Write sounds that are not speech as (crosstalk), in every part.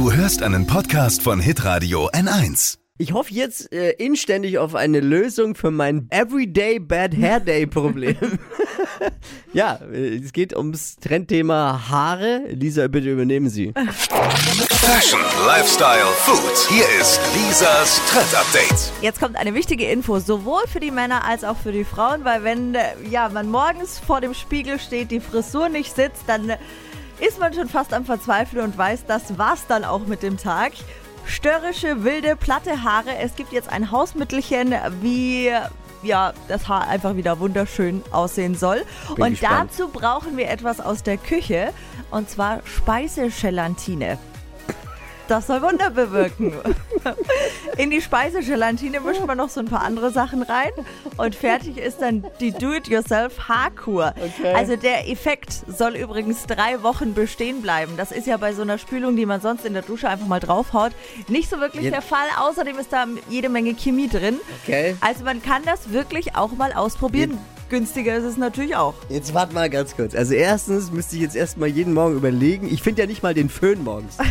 Du hörst einen Podcast von Hitradio N1. Ich hoffe jetzt äh, inständig auf eine Lösung für mein Everyday Bad Hair Day Problem. (laughs) ja, äh, es geht ums Trendthema Haare. Lisa, bitte übernehmen Sie. Fashion, Lifestyle, Food. Hier ist Lisas Trend Update. Jetzt kommt eine wichtige Info, sowohl für die Männer als auch für die Frauen, weil wenn äh, ja, man morgens vor dem Spiegel steht, die Frisur nicht sitzt, dann äh, ist man schon fast am Verzweifeln und weiß, das war's dann auch mit dem Tag. Störrische, wilde, platte Haare. Es gibt jetzt ein Hausmittelchen, wie ja, das Haar einfach wieder wunderschön aussehen soll. Bin und gespannt. dazu brauchen wir etwas aus der Küche und zwar Speisegelatine. Das soll Wunder bewirken. In die Speisegelatine mischt man noch so ein paar andere Sachen rein und fertig ist dann die Do-it-yourself-Haarkur. Okay. Also der Effekt soll übrigens drei Wochen bestehen bleiben. Das ist ja bei so einer Spülung, die man sonst in der Dusche einfach mal draufhaut, nicht so wirklich Ja. der Fall. Außerdem ist da jede Menge Chemie drin. Okay. Also man kann das wirklich auch mal ausprobieren. Günstiger ist es natürlich auch. Jetzt warte mal ganz kurz. Also erstens müsste ich jetzt erstmal jeden Morgen überlegen. Ich finde ja nicht mal den Föhn morgens. (laughs)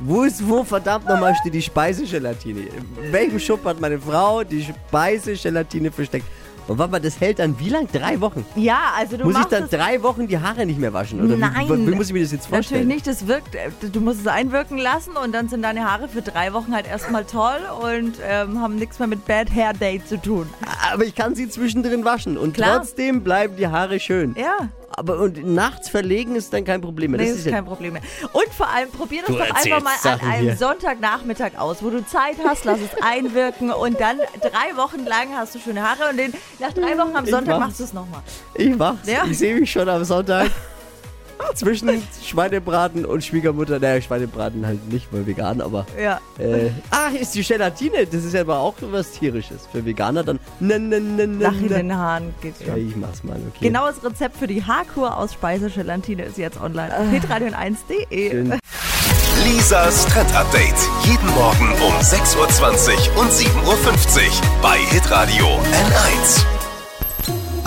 Wo ist, wo verdammt nochmal steht die Speisegelatine? In welchem Schub hat meine Frau die Speisegelatine versteckt? Und warte mal, das hält dann wie lang? Drei Wochen? Ja, also du muss ich dann drei Wochen die Haare nicht mehr waschen? Oder Nein. Wie, wie, wie muss ich mir das jetzt Natürlich vorstellen? nicht, das wirkt, äh, du musst es einwirken lassen und dann sind deine Haare für drei Wochen halt erstmal toll und ähm, haben nichts mehr mit Bad Hair Day zu tun. Aber ich kann sie zwischendrin waschen und Klar. trotzdem bleiben die Haare schön. Ja, Aber und nachts verlegen ist dann kein Problem mehr. nee, das ist ist ja, kein Problem mehr. Und vor allem probier das Du doch einfach mal Sachen an einem hier. Sonntagnachmittag aus, wo du Zeit hast, lass es einwirken und dann drei Wochen lang hast du schöne Haare und den, nach drei Wochen am Sonntag mach's. machst du es nochmal. ich mach's. Ja. Ich sehe mich schon am Sonntag (laughs) zwischen Schweinebraten und Schwiegermutter. Naja, Schweinebraten halt nicht, weil vegan, aber. Ja. Äh, ach, ist die Gelatine. Das ist ja aber auch was Tierisches. Für Veganer dann. Ne, ne, ne, ne, Nach in ne. den Haaren geht's Ja, schon. ich mach's mal, okay. Genaues Rezept für die Haarkur aus Speisegelatine ist jetzt online. Ah. auf hitradio1.de. Schön. Lisas Trend Update. Jeden Morgen um 6.20 Uhr und 7.50 Uhr bei Hitradio N1.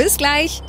Bis gleich.